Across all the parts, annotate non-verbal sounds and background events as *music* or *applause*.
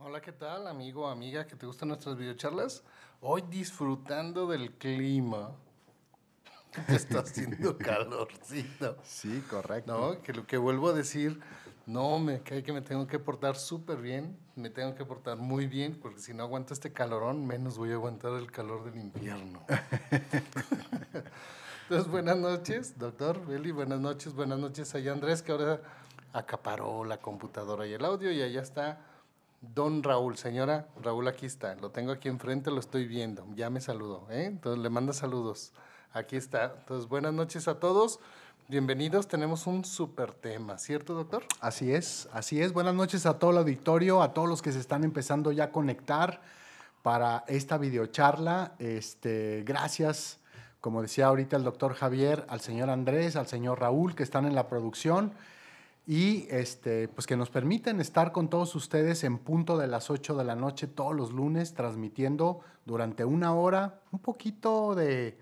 Hola, ¿qué tal, amigo o amiga que te gustan nuestras videocharlas? Hoy disfrutando del clima. *laughs* Te está haciendo *laughs* calorcito. Sí, correcto. No, que lo que vuelvo a decir, no, me cae que me tengo que portar súper bien, me tengo que portar muy bien, porque si no aguanto este calorón, menos voy a aguantar el calor del invierno. *laughs* Entonces, buenas noches, doctor Beli, buenas noches, buenas noches allá Andrés, que ahora acaparó la computadora y el audio, y allá está Don Raúl, señora, Raúl aquí está, lo tengo aquí enfrente, lo estoy viendo, ya me saludó, ¿eh? entonces le manda saludos, aquí está. Entonces, buenas noches a todos, bienvenidos, tenemos un súper tema, ¿cierto, doctor? Así es, así es. Buenas noches a todo el auditorio, a todos los que se están empezando ya a conectar para esta videocharla. Este, gracias, como decía ahorita el doctor Javier, al señor Andrés, al señor Raúl, que están en la producción y este, pues que nos permiten estar con todos ustedes en punto de las 8 de la noche todos los lunes, transmitiendo durante una hora un poquito de,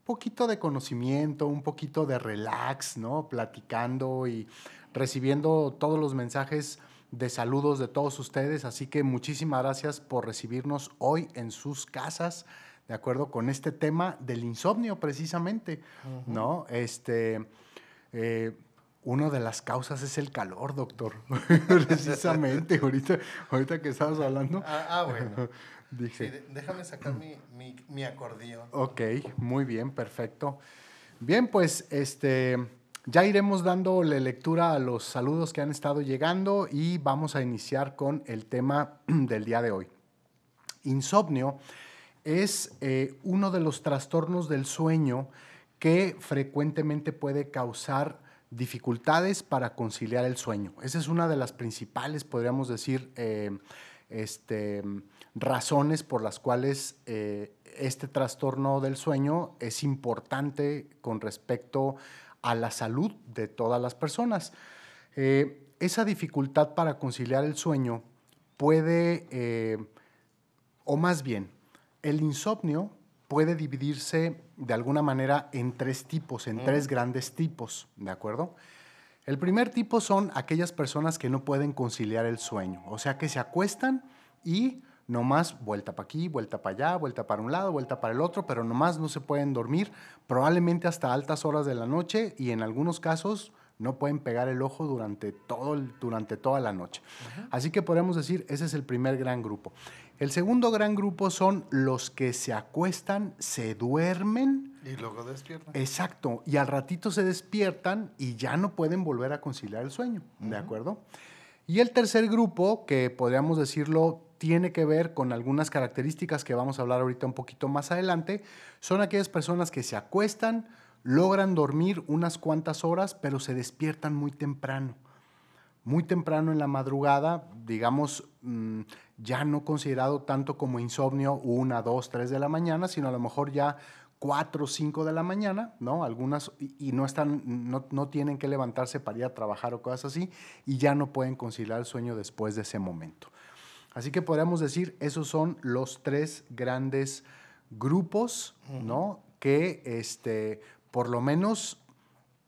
un poquito de conocimiento, un poquito de relax, ¿no? Platicando y recibiendo todos los mensajes de saludos de todos ustedes. Así que muchísimas gracias por recibirnos hoy en sus casas, de acuerdo con este tema del insomnio precisamente, ¿no? Este, eh, una de las causas es el calor, doctor. *laughs* Precisamente, ahorita, ahorita que estabas hablando. Ah, ah bueno. *laughs* Dije. Sí, déjame sacar mi, mi, mi, acordeón. Ok, muy bien, perfecto. Bien, pues este, ya iremos dándole lectura a los saludos que han estado llegando y vamos a iniciar con el tema *clears throat* del día de hoy. Insomnio es eh, uno de los trastornos del sueño que frecuentemente puede causar dificultades para conciliar el sueño. Esa es una de las principales, podríamos decir, eh, este, razones por las cuales eh, este trastorno del sueño es importante con respecto a la salud de todas las personas. Eh, esa dificultad para conciliar el sueño puede, o más bien, el insomnio puede dividirse de alguna manera en tres tipos, en tres grandes tipos, ¿de acuerdo? El primer tipo son aquellas personas que no pueden conciliar el sueño, o sea, que se acuestan y nomás vuelta para aquí, vuelta para allá, vuelta para un lado, vuelta para el otro, pero nomás no se pueden dormir, probablemente hasta altas horas de la noche y en algunos casos no pueden pegar el ojo durante, todo durante toda la noche. Así que podemos decir, ese es el primer gran grupo. El segundo gran grupo son los que se acuestan, se duermen. Y luego despiertan. Exacto. Y al ratito se despiertan y ya no pueden volver a conciliar el sueño. ¿De acuerdo? Y el tercer grupo, que podríamos decirlo, tiene que ver con algunas características que vamos a hablar ahorita un poquito más adelante, son aquellas personas que se acuestan, logran dormir unas cuantas horas, pero se despiertan muy temprano muy temprano en la madrugada, digamos, mm, ya no considerado tanto como insomnio, una, dos, tres de la mañana, sino a lo mejor ya cuatro o cinco de la mañana, ¿no? Algunas, y, no, están, no, no, tienen que levantarse para ir a trabajar o cosas así, y ya no pueden conciliar el sueño después de ese momento. Así que podríamos decir, esos son los tres grandes grupos, ¿no? Que este, por lo menos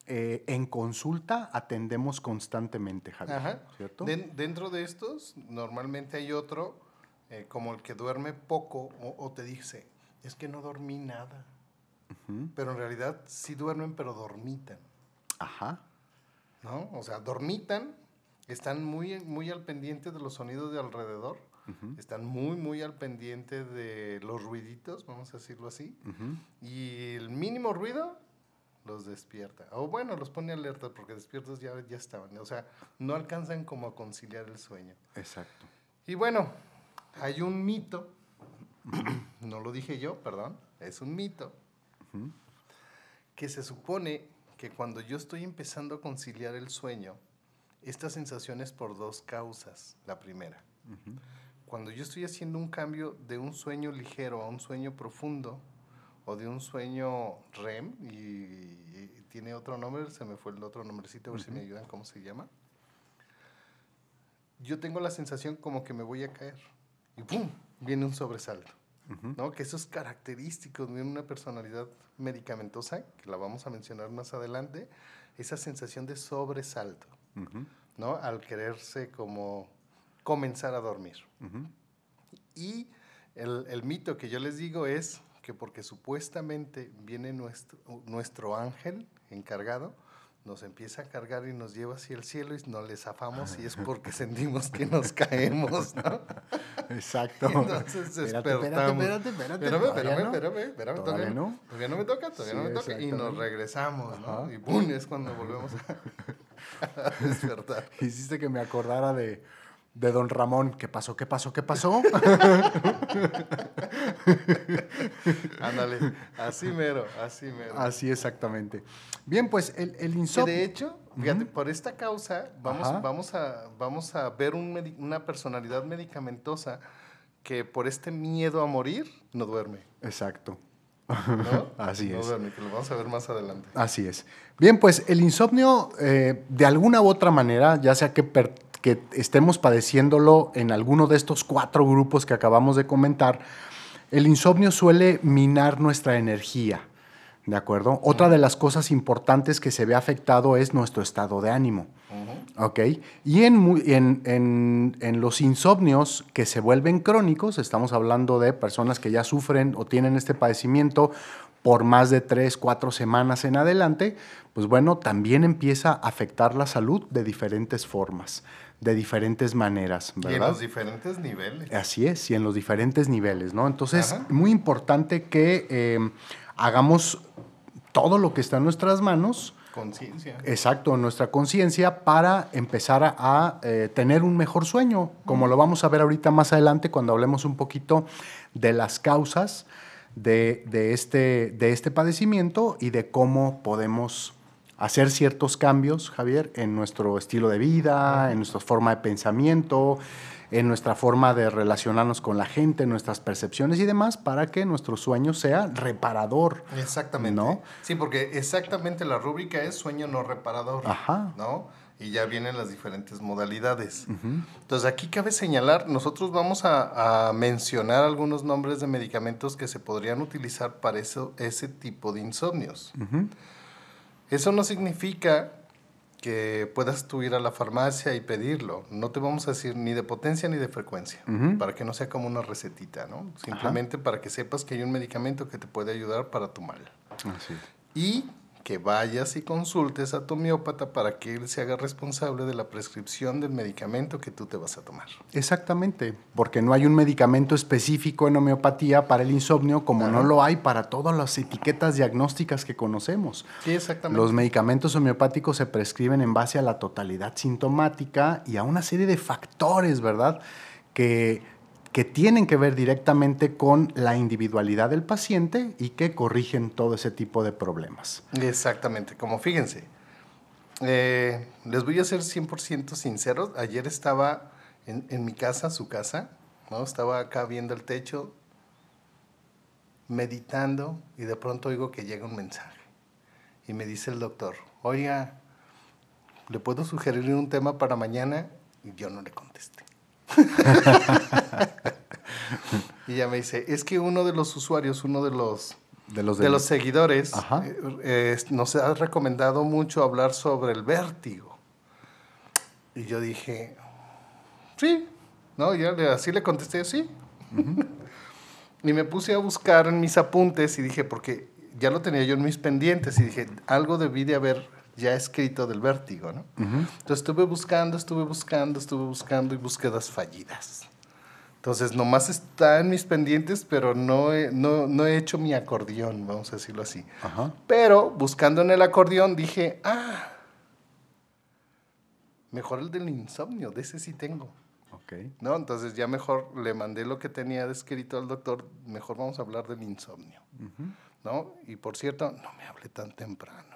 eh, en consulta atendemos constantemente, Javier. ¿Cierto? dentro de estos, normalmente hay otro, eh, como el que duerme poco, o, te dice, es que no dormí nada. Pero en realidad sí duermen, pero dormitan. Ajá. ¿No? O sea, dormitan, están muy, muy al pendiente de los sonidos de alrededor. Están muy, muy al pendiente de los ruiditos, vamos a decirlo así. Y el mínimo ruido los despierta. O bueno, los pone alerta porque despiertos ya, ya estaban. O sea, no alcanzan como a conciliar el sueño. Exacto. Y bueno, hay un mito, *clears throat* no lo dije yo, perdón, es un mito, que se supone que cuando yo estoy empezando a conciliar el sueño, esta sensación es por dos causas. La primera, cuando yo estoy haciendo un cambio de un sueño ligero a un sueño profundo, o de un sueño REM y, tiene otro nombre, se me fue el otro nombrecito, a ver si me ayudan cómo se llama. Yo tengo la sensación como que me voy a caer y ¡pum! viene un sobresalto. ¿no? Que eso es característico de una personalidad medicamentosa, que la vamos a mencionar más adelante, esa sensación de sobresalto, ¿no? Al quererse como comenzar a dormir. Y el, el mito que yo les digo es que porque supuestamente viene nuestro, nuestro ángel encargado, nos empieza a cargar y nos lleva hacia el cielo y no le zafamos y es *laughs* porque sentimos que nos caemos, ¿no? Exacto. *laughs* Entonces Espérate, despertamos. espérate, espérate, Espérame, todavía espérame, no. espérame, espérame, Todavía no. Todavía no me toca, todavía Sí, no me toca. Y nos regresamos, ¿no? Y ¡pum! es cuando volvemos a, *laughs* a despertar. Hiciste que me acordara de, de don Ramón. ¿Qué pasó? ¿Qué pasó? ¿Qué pasó? Ándale, así mero, así mero. Así exactamente. Bien, pues el, el insomnio. de hecho, fíjate, por esta causa vamos, Ajá. vamos, a, vamos a ver un una personalidad medicamentosa que por este miedo a morir no duerme. Exacto. ¿no? *laughs* Así no es. duerme, que lo vamos a ver más adelante. Así es. Bien, pues el insomnio, eh, de alguna u otra manera, ya sea que, per- que estemos padeciéndolo en alguno de estos cuatro grupos que acabamos de comentar, el insomnio suele minar nuestra energía. ¿De acuerdo? Otra de las cosas importantes que se ve afectado es nuestro estado de ánimo. ¿Ok? Y en, mu- en- en- en los insomnios que se vuelven crónicos, estamos hablando de personas que ya sufren o tienen este padecimiento por más de tres, cuatro semanas en adelante, pues bueno, también empieza a afectar la salud de diferentes formas, de diferentes maneras, Y en ¿verdad? los diferentes niveles. Así es, y en los diferentes niveles, ¿no? Entonces, Ajá. muy importante que eh, hagamos todo lo que está en nuestras manos, Conciencia. exacto, en nuestra conciencia, para empezar a, a, eh, tener un mejor sueño, como lo vamos a ver ahorita más adelante cuando hablemos un poquito de las causas de, de este, de este padecimiento y de cómo podemos hacer ciertos cambios, Javier, en nuestro estilo de vida, en nuestra forma de pensamiento, en nuestra forma de relacionarnos con la gente, en nuestras percepciones y demás, para que nuestro sueño sea reparador. Exactamente. ¿No? Sí, porque exactamente la rúbrica es sueño no reparador. Ajá. ¿No? Y ya vienen las diferentes modalidades. Entonces aquí cabe señalar, nosotros vamos a, a mencionar algunos nombres de medicamentos que se podrían utilizar para eso, ese tipo de insomnios. Eso no significa que puedas tú ir a la farmacia y pedirlo. No te vamos a decir ni de potencia ni de frecuencia, para que no sea como una recetita, ¿no? Simplemente para que sepas que hay un medicamento que te puede ayudar para tu mal. Así es. Y que vayas y consultes a tu homeópata para que él se haga responsable de la prescripción del medicamento que tú te vas a tomar. Exactamente, porque no hay un medicamento específico en homeopatía para el insomnio como no lo hay para todas las etiquetas diagnósticas que conocemos. Sí, exactamente. Los medicamentos homeopáticos se prescriben en base a la totalidad sintomática y a una serie de factores, ¿verdad? Que, que tienen que ver directamente con la individualidad del paciente y que corrigen todo ese tipo de problemas. Exactamente, como fíjense, eh, les voy a ser 100% sinceros, ayer estaba en, mi casa, su casa, ¿no? estaba acá viendo el techo, meditando y de pronto oigo que llega un mensaje y me dice el doctor, oiga, ¿le puedo sugerir un tema para mañana? Y yo no le contesté. *laughs* y ella me dice, es que uno de los usuarios, uno de los De los, de del- los seguidores eh, eh, nos ha recomendado mucho hablar sobre el vértigo. Y yo dije, sí, ¿no? Ya le- así le contesté, sí. *laughs* y me puse a buscar en mis apuntes y dije, porque ya lo tenía yo en mis pendientes y dije, algo debí de haber ya escrito del vértigo, ¿no? Ujú. Entonces estuve buscando, estuve buscando, estuve buscando y búsquedas fallidas. Entonces nomás está en mis pendientes, pero no he, no, no he hecho mi acordeón, vamos a decirlo así. Pero buscando en el acordeón dije, ah, mejor el del insomnio, de ese sí tengo. Ok. ¿No? Entonces ya mejor le mandé lo que tenía descrito al doctor, mejor vamos a hablar del insomnio. Ujú. ¿No? Y por cierto, no me hable tan temprano.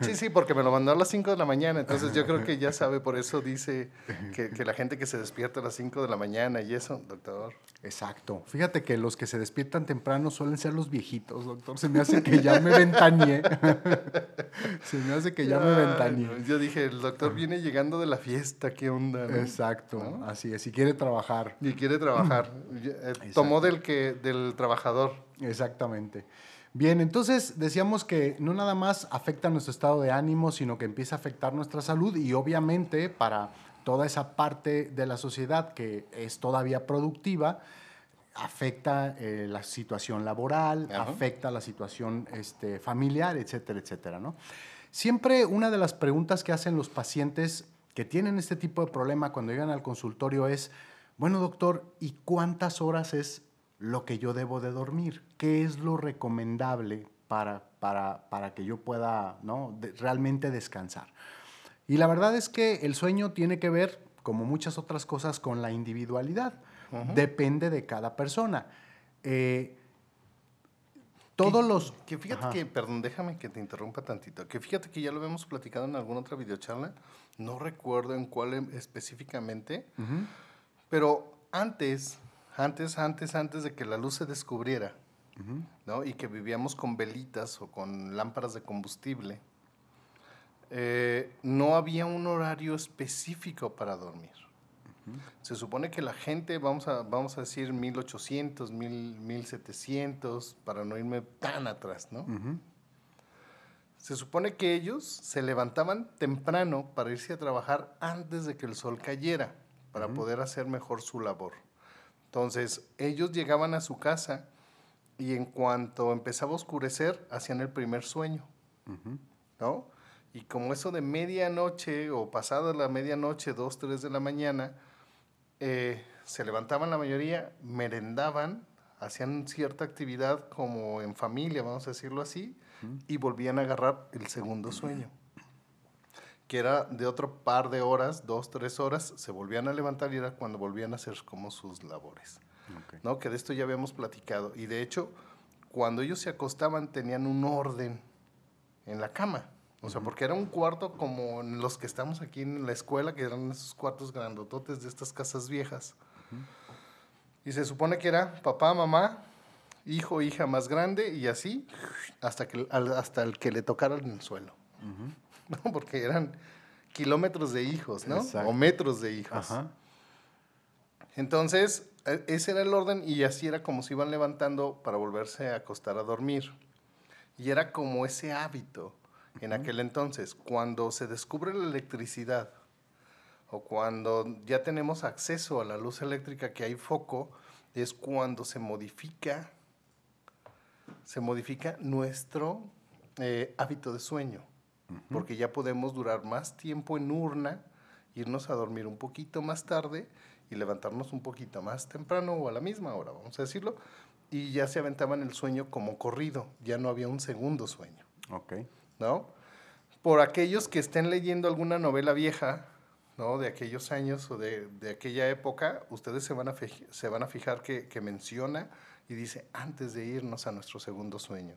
Sí, sí, porque me lo mandó a las 5 de la mañana, entonces yo creo que ya sabe, por eso dice *laughs* que, que la gente que se despierta a las 5 de la mañana y eso, doctor. Exacto. Fíjate que los que se despiertan temprano suelen ser los viejitos, doctor. Se me hace que ya me ventaneé. *laughs* Se me hace que ya me ventaneé. Yo dije, el doctor viene llegando de la fiesta, ¿qué onda? no? Exacto, ¿No? así es. Si quiere trabajar. Y quiere trabajar. *clears throat* Eh, Tomó del, que, del trabajador. Exactamente. Bien, entonces decíamos que no nada más afecta nuestro estado de ánimo, sino que empieza a afectar nuestra salud y obviamente para toda esa parte de la sociedad que es todavía productiva, afecta eh, la situación laboral, afecta la situación este, familiar, etcétera, etcétera, ¿no? Siempre una de las preguntas que hacen los pacientes que tienen este tipo de problema cuando llegan al consultorio es, bueno doctor, ¿y cuántas horas es lo que yo debo de dormir, qué es lo recomendable para, para, que yo pueda ¿no? realmente descansar. Y la verdad es que el sueño tiene que ver, como muchas otras cosas, con la individualidad. Depende de cada persona. Eh, todos los... Que fíjate que, perdón, déjame que te interrumpa tantito, que fíjate que ya lo habíamos platicado en alguna otra videocharla, no recuerdo en cuál em, específicamente, pero antes antes, antes, antes de que la luz se descubriera, ¿no? Y que vivíamos con velitas o con lámparas de combustible, eh, no había un horario específico para dormir. Se supone que la gente, vamos a, vamos a decir 1800, 1700, para no irme tan atrás, ¿no? Se supone que ellos se levantaban temprano para irse a trabajar antes de que el sol cayera, para poder hacer mejor su labor. Entonces, ellos llegaban a su casa y en cuanto empezaba a oscurecer, hacían el primer sueño, ¿no? Y como eso de medianoche o pasada la medianoche, dos, tres de la mañana, eh, se levantaban la mayoría, merendaban, hacían cierta actividad como en familia, vamos a decirlo así, y volvían a agarrar el segundo sueño que era de otro par de horas, dos, tres horas, se volvían a levantar y era cuando volvían a hacer como sus labores. ¿no? Que de esto ya habíamos platicado. Y de hecho, cuando ellos se acostaban tenían un orden en la cama. O sea, porque era un cuarto como los que estamos aquí en la escuela, que eran esos cuartos grandototes de estas casas viejas. Y se supone que era papá, mamá, hijo, hija más grande y así hasta, que, hasta el que le tocara en el suelo. *laughs* ¿no? Porque eran kilómetros de hijos, ¿no? O metros de hijos. Entonces, e, ese era el orden y así era como se iban levantando para volverse a acostar a dormir. Y era como ese hábito en aquel entonces. Cuando se descubre la electricidad o cuando ya tenemos acceso a la luz eléctrica, que hay foco, es cuando se modifica, se modifica nuestro eh, hábito de sueño porque ya podemos durar más tiempo en urna, irnos a dormir un poquito más tarde y levantarnos un poquito más temprano o a la misma hora, vamos a decirlo, y ya se aventaban el sueño como corrido, ya no había un segundo sueño. Ok. ¿No? Por aquellos que estén leyendo alguna novela vieja, ¿no? De aquellos años o de, de aquella época, ustedes se van a, se van a fijar que, que menciona y dice antes de irnos a nuestro segundo sueño.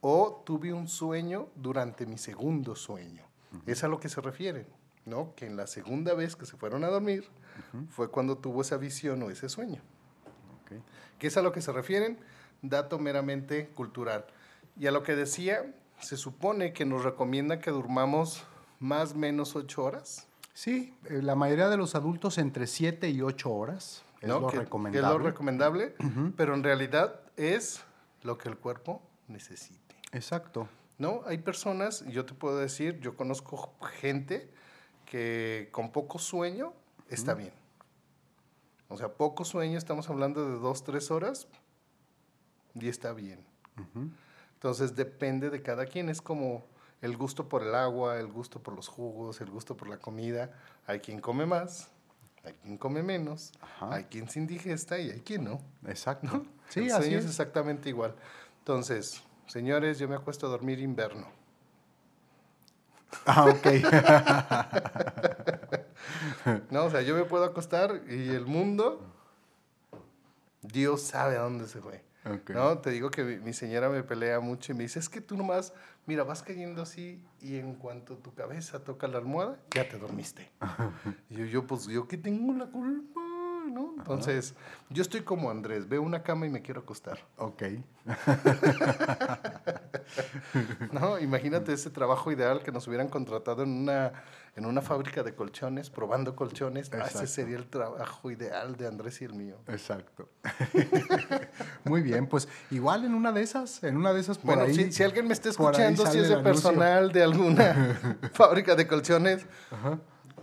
O tuve un sueño durante mi segundo sueño. Es a lo que se refiere, ¿no? Que en la segunda vez que se fueron a dormir fue cuando tuvo esa visión o ese sueño. Okay. ¿Qué es a lo que se refieren? Dato meramente cultural. Y a lo que decía, se supone que nos recomienda que durmamos más o menos ocho horas. Sí, eh, la mayoría de los adultos entre siete y ocho horas. Es lo recomendable. Es lo recomendable, pero en realidad es lo que el cuerpo necesite. Exacto. ¿No? Hay personas, yo te puedo decir, yo conozco gente que con poco sueño está bien. O sea, poco sueño, estamos hablando de dos, tres horas, y está bien. Entonces depende de cada quien, es como el gusto por el agua, el gusto por los jugos, el gusto por la comida. Hay quien come más, hay quien come menos, hay quien se indigesta y hay quien no. Exacto. Sí, así es exactamente igual. Entonces, señores, yo me acuesto a dormir invierno. Ah, ok. *laughs* no, o sea, yo me puedo acostar y el mundo, Dios sabe a dónde se fue. No, te digo que mi, señora me pelea mucho y me dice, es que tú nomás, mira, vas cayendo así y en cuanto tu cabeza toca la almohada, ya te dormiste. *laughs* y yo, yo, pues, ¿yo qué tengo la culpa? Entonces, yo estoy como Andrés, veo una cama y me quiero acostar. Ok. *laughs* no, imagínate ese trabajo ideal que nos hubieran contratado en una, en una fábrica de colchones, probando colchones. Ah, ese sería el trabajo ideal de Andrés y el mío. Exacto. *laughs* Muy bien, pues igual en una de esas, en una de esas por bueno, Si, alguien me está escuchando, si es de personal de alguna *laughs* fábrica de colchones,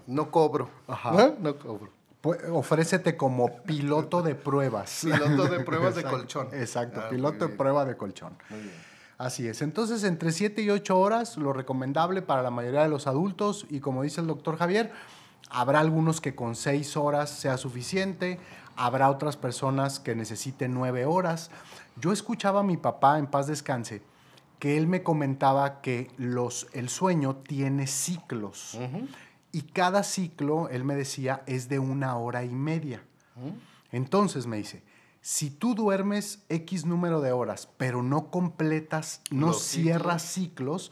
no cobro. Ajá. No cobro. Pues, ofrécete como piloto de pruebas. *laughs* piloto de pruebas de colchón. Exacto, ah, piloto de prueba de colchón. Muy bien. Así es. Entonces, entre 7 y 8 horas, lo recomendable para la mayoría de los adultos, y como dice el doctor Javier, habrá algunos que con 6 horas sea suficiente, habrá otras personas que necesiten 9 horas. Yo escuchaba a mi papá, en paz descanse, que él me comentaba que los, el sueño tiene ciclos. Y cada ciclo, él me decía, es de una hora y media. Entonces me dice, si tú duermes X número de horas, pero no completas, no cierras ciclos,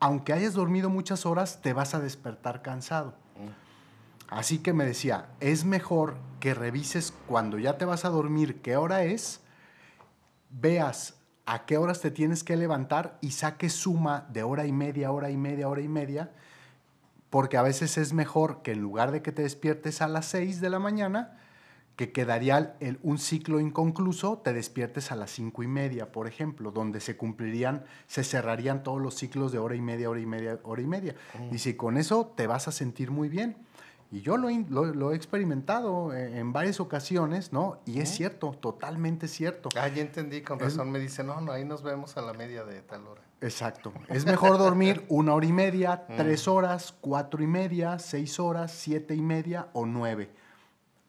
aunque hayas dormido muchas horas, te vas a despertar cansado. Así que me decía, es mejor que revises cuando ya te vas a dormir qué hora es, veas a qué horas te tienes que levantar y saques suma de hora y media, hora y media, hora y media, porque a veces es mejor que en lugar de que te despiertes a las 6 de la mañana, que quedaría el, un ciclo inconcluso, te despiertes a las cinco y media, por ejemplo, donde se cumplirían, se cerrarían todos los ciclos de hora y media, hora y media, hora y media. Y si con eso te vas a sentir muy bien. Y yo lo, lo, he experimentado en, varias ocasiones, ¿no? Y es cierto, totalmente cierto. Ah, ya entendí, con razón me dice, no, no, ahí nos vemos a la media de tal hora. Exacto. Es mejor dormir *laughs* una hora y media, mm. tres horas, cuatro y media, seis horas, siete y media o nueve.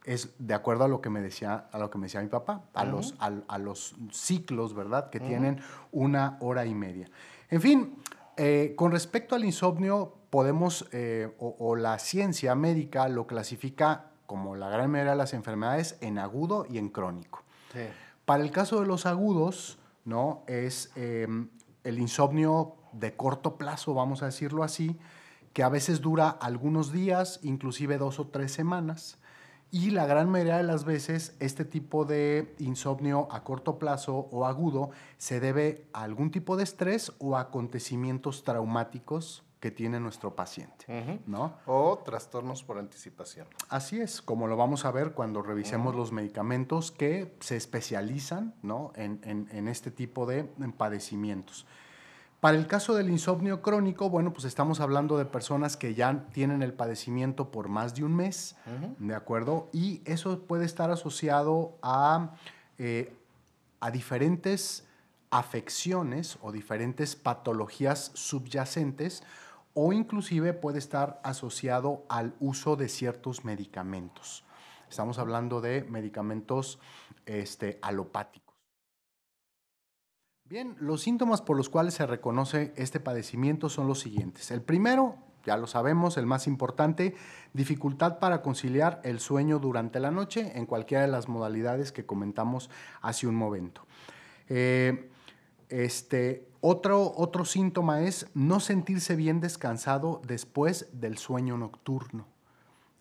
Es de acuerdo a lo que me decía, a lo que me decía mi papá, a, los, a, los ciclos, ¿verdad? Que tienen una hora y media. En fin, eh, con respecto al insomnio, podemos, eh, o, la ciencia médica lo clasifica como la gran mayoría de las enfermedades en agudo y en crónico. Para el caso de los agudos, ¿no? Es em, el insomnio de corto plazo, vamos a decirlo así, que a veces dura algunos días, inclusive dos o tres semanas. Y la gran mayoría de las veces este tipo de insomnio a corto plazo o agudo se debe a algún tipo de estrés o acontecimientos traumáticos que tiene nuestro paciente, ¿no? O trastornos por anticipación. Así es, como lo vamos a ver cuando revisemos los medicamentos que se especializan, ¿no? En, en, este tipo de padecimientos. Para el caso del insomnio crónico, bueno, pues estamos hablando de personas que ya tienen el padecimiento por más de un mes, ¿de acuerdo? Y eso puede estar asociado a, eh, a diferentes afecciones o diferentes patologías subyacentes o inclusive puede estar asociado al uso de ciertos medicamentos. Estamos hablando de medicamentos este, alopáticos. Bien, los síntomas por los cuales se reconoce este padecimiento son los siguientes. El primero, ya lo sabemos, el más importante, dificultad para conciliar el sueño durante la noche en cualquiera de las modalidades que comentamos hace un momento. Eh, este, otro, otro síntoma es no sentirse bien descansado después del sueño nocturno.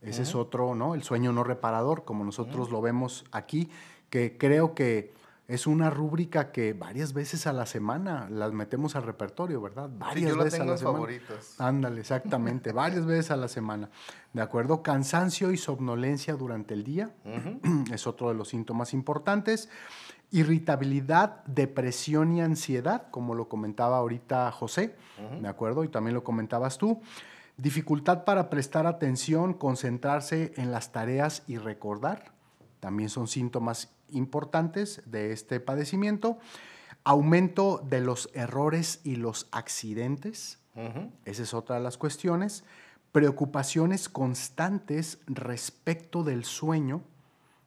Ese es otro, ¿no? El sueño no reparador, como nosotros lo vemos aquí, que creo que es una rúbrica que varias veces a la semana las metemos al repertorio, ¿verdad? Varias veces a la semana. Favoritos. Ándale, exactamente, *laughs* varias veces a la semana. ¿De acuerdo? Cansancio y somnolencia durante el día *clears throat* es otro de los síntomas importantes irritabilidad, depresión y ansiedad, como lo comentaba ahorita José, ¿de acuerdo? Y también lo comentabas tú. Dificultad para prestar atención, concentrarse en las tareas y recordar, también son síntomas importantes de este padecimiento. Aumento de los errores y los accidentes, esa es otra de las cuestiones. Preocupaciones constantes respecto del sueño,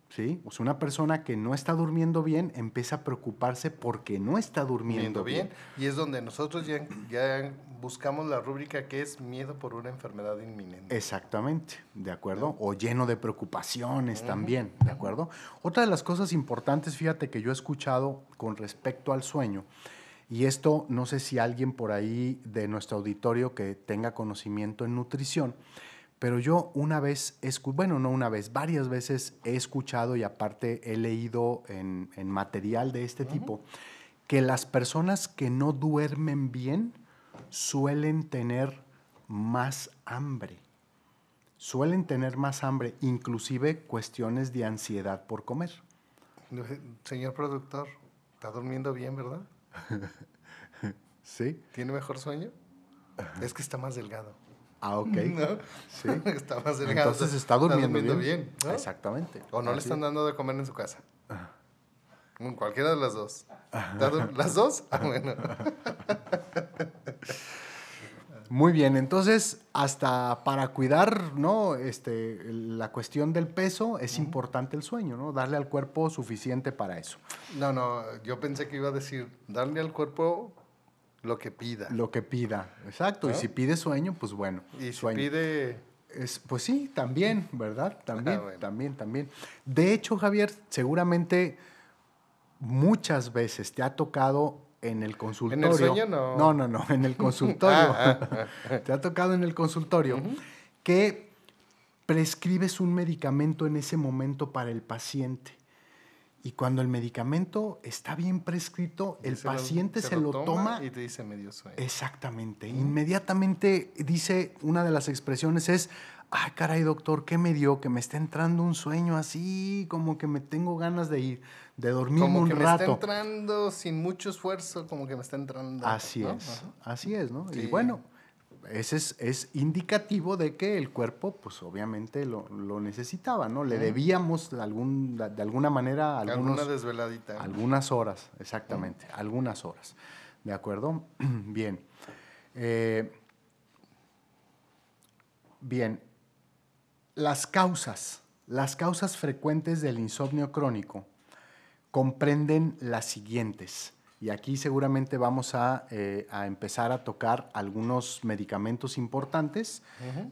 ¿sí? O sea, una persona que no está durmiendo bien empieza a preocuparse porque no está durmiendo bien. Y es donde nosotros ya, ya, buscamos la rúbrica que es miedo por una enfermedad inminente. Exactamente, ¿de acuerdo? O lleno de preocupaciones también, ¿de acuerdo? Otra de las cosas importantes, fíjate que yo he escuchado con respecto al sueño, y esto no sé si alguien por ahí de nuestro auditorio que tenga conocimiento en nutrición, pero yo una vez, bueno, no una vez, varias veces he escuchado y aparte he leído en, material de este tipo que las personas que no duermen bien suelen tener más hambre. Suelen tener más hambre, inclusive cuestiones de ansiedad por comer. Señor productor, está durmiendo bien, ¿verdad? *laughs* Sí. ¿Tiene mejor sueño? *laughs* Es que está más delgado. Ah, ok. ¿No? Sí. *laughs* está más delgado. Entonces está durmiendo, bien. bien, ¿no? Exactamente. O no le están dando de comer en su casa. Cualquiera de las dos. ¿Está ¿Las dos? Ah, bueno. Muy bien, entonces hasta para cuidar ¿no? este, la cuestión del peso es importante el sueño, ¿no? Darle al cuerpo suficiente para eso. No, no, yo pensé que iba a decir, darle al cuerpo lo que pida. Lo que pida, exacto. Y si pide sueño, pues bueno. y si sueño. pide... Es, pues sí, también, ¿verdad? También, Ah, bueno. también, también. De hecho, Javier, seguramente muchas veces te ha tocado en el consultorio. sueño no? No, no, no, en el *laughs* consultorio. Ah, te ha tocado en el consultorio que prescribes un medicamento en ese momento para el paciente. Y cuando el medicamento está bien prescrito, el se lo- paciente se, lo, toma y te dice medio sueño. Exactamente. Inmediatamente dice, una de las expresiones es, ay, caray, doctor, ¿qué me dio? Que me está entrando un sueño así, como que me tengo ganas de ir, de dormirme como un que me está rato. entrando sin mucho esfuerzo, como que me está entrando. Así ¿no? es, Ajá. así es, ¿no? Y bueno, ese es, es indicativo de que el cuerpo, pues obviamente lo, lo necesitaba, ¿no? Le debíamos de, algún, de alguna manera algunos, Alguna desveladita. Algunas horas, exactamente, algunas horas. ¿De acuerdo? *clears throat* Bien. Eh, bien. Las causas, las causas frecuentes del insomnio crónico comprenden las siguientes. Y aquí seguramente vamos a, eh, a empezar a tocar algunos medicamentos importantes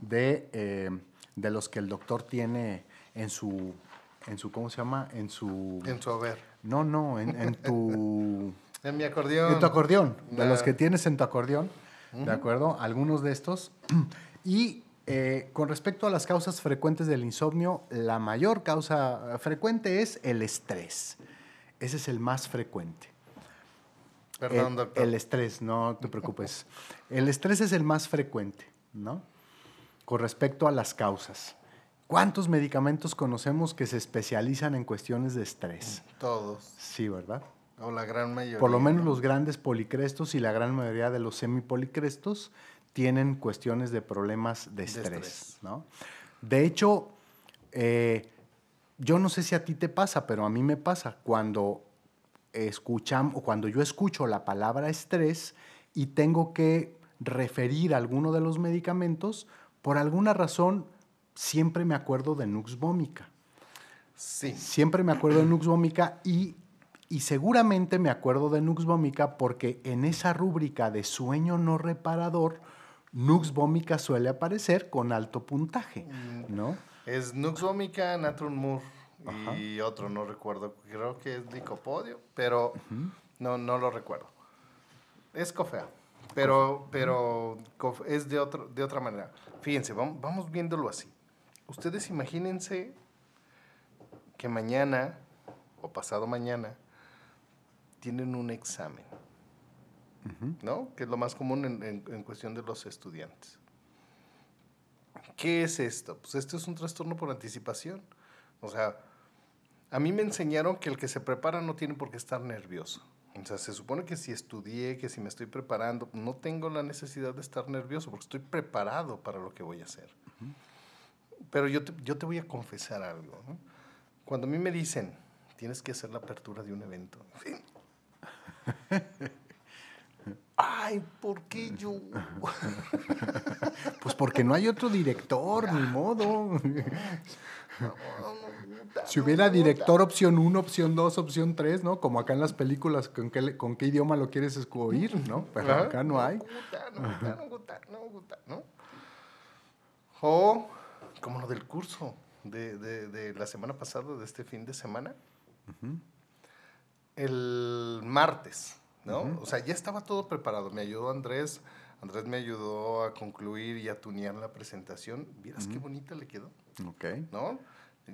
de, eh, de los que el doctor tiene en su, en su, ¿cómo se llama? En su... En su haber. No, no, en, en tu... *laughs* En mi acordeón. En tu acordeón, de los que tienes en tu acordeón, ¿de acuerdo? Algunos de estos. *clears throat* Y eh, con respecto a las causas frecuentes del insomnio, la mayor causa frecuente es el estrés. Ese es el más frecuente. Perdón, doctor. el estrés, no te preocupes. *laughs* el estrés es el más frecuente, ¿no? Con respecto a las causas. ¿Cuántos medicamentos conocemos que se especializan en cuestiones de estrés? Todos. Sí, ¿verdad? O la gran mayoría. Por lo menos ¿no? los grandes policrestos y la gran mayoría de los semipolicrestos tienen cuestiones de problemas de estrés, estrés. ¿no? De hecho, eh, yo no sé si a ti te pasa, pero a mí me pasa cuando escuchamos, cuando yo escucho la palabra estrés y tengo que referir alguno de los medicamentos, por alguna razón siempre me acuerdo de Nux vomica. Sí. Siempre me acuerdo de Nux vomica y, y seguramente me acuerdo de Nux vomica porque en esa rúbrica de sueño no reparador, Nux vomica suele aparecer con alto puntaje, ¿no? Es Nux vomica, Natrum Y otro, no recuerdo. Creo que es Licopodio, pero no, no lo recuerdo. Es cofea, pero, pero es de, otro, de otra manera. Fíjense, vamos, vamos viéndolo así. Ustedes imagínense que mañana o pasado mañana tienen un examen, ¿no? Que es lo más común en, en- en cuestión de los estudiantes. ¿Qué es esto? Pues esto es un trastorno por anticipación. O sea, a mí me enseñaron que el que se prepara no tiene por qué estar nervioso. O sea, se supone que si estudié, que si me estoy preparando, no tengo la necesidad de estar nervioso porque estoy preparado para lo que voy a hacer. Pero yo te, yo te voy a confesar algo. ¿no? Cuando a mí me dicen, tienes que hacer la apertura de un evento. Ay, ¿por qué yo? *laughs* Pues porque no hay otro director, ni modo. *laughs* Si hubiera director opción 1, opción 2, opción 3, ¿no? Como acá en las películas, ¿con qué, con qué idioma lo quieres oír, no? Pero Ajá. acá no hay. ¿no? O como lo del curso de, de- de la semana pasada, de este fin de semana. El martes, ¿no? O sea, ya estaba todo preparado. Me ayudó Andrés. Andrés me ayudó a concluir y a tunear la presentación. ¿Vieras qué bonita le quedó? Ok. ¿no?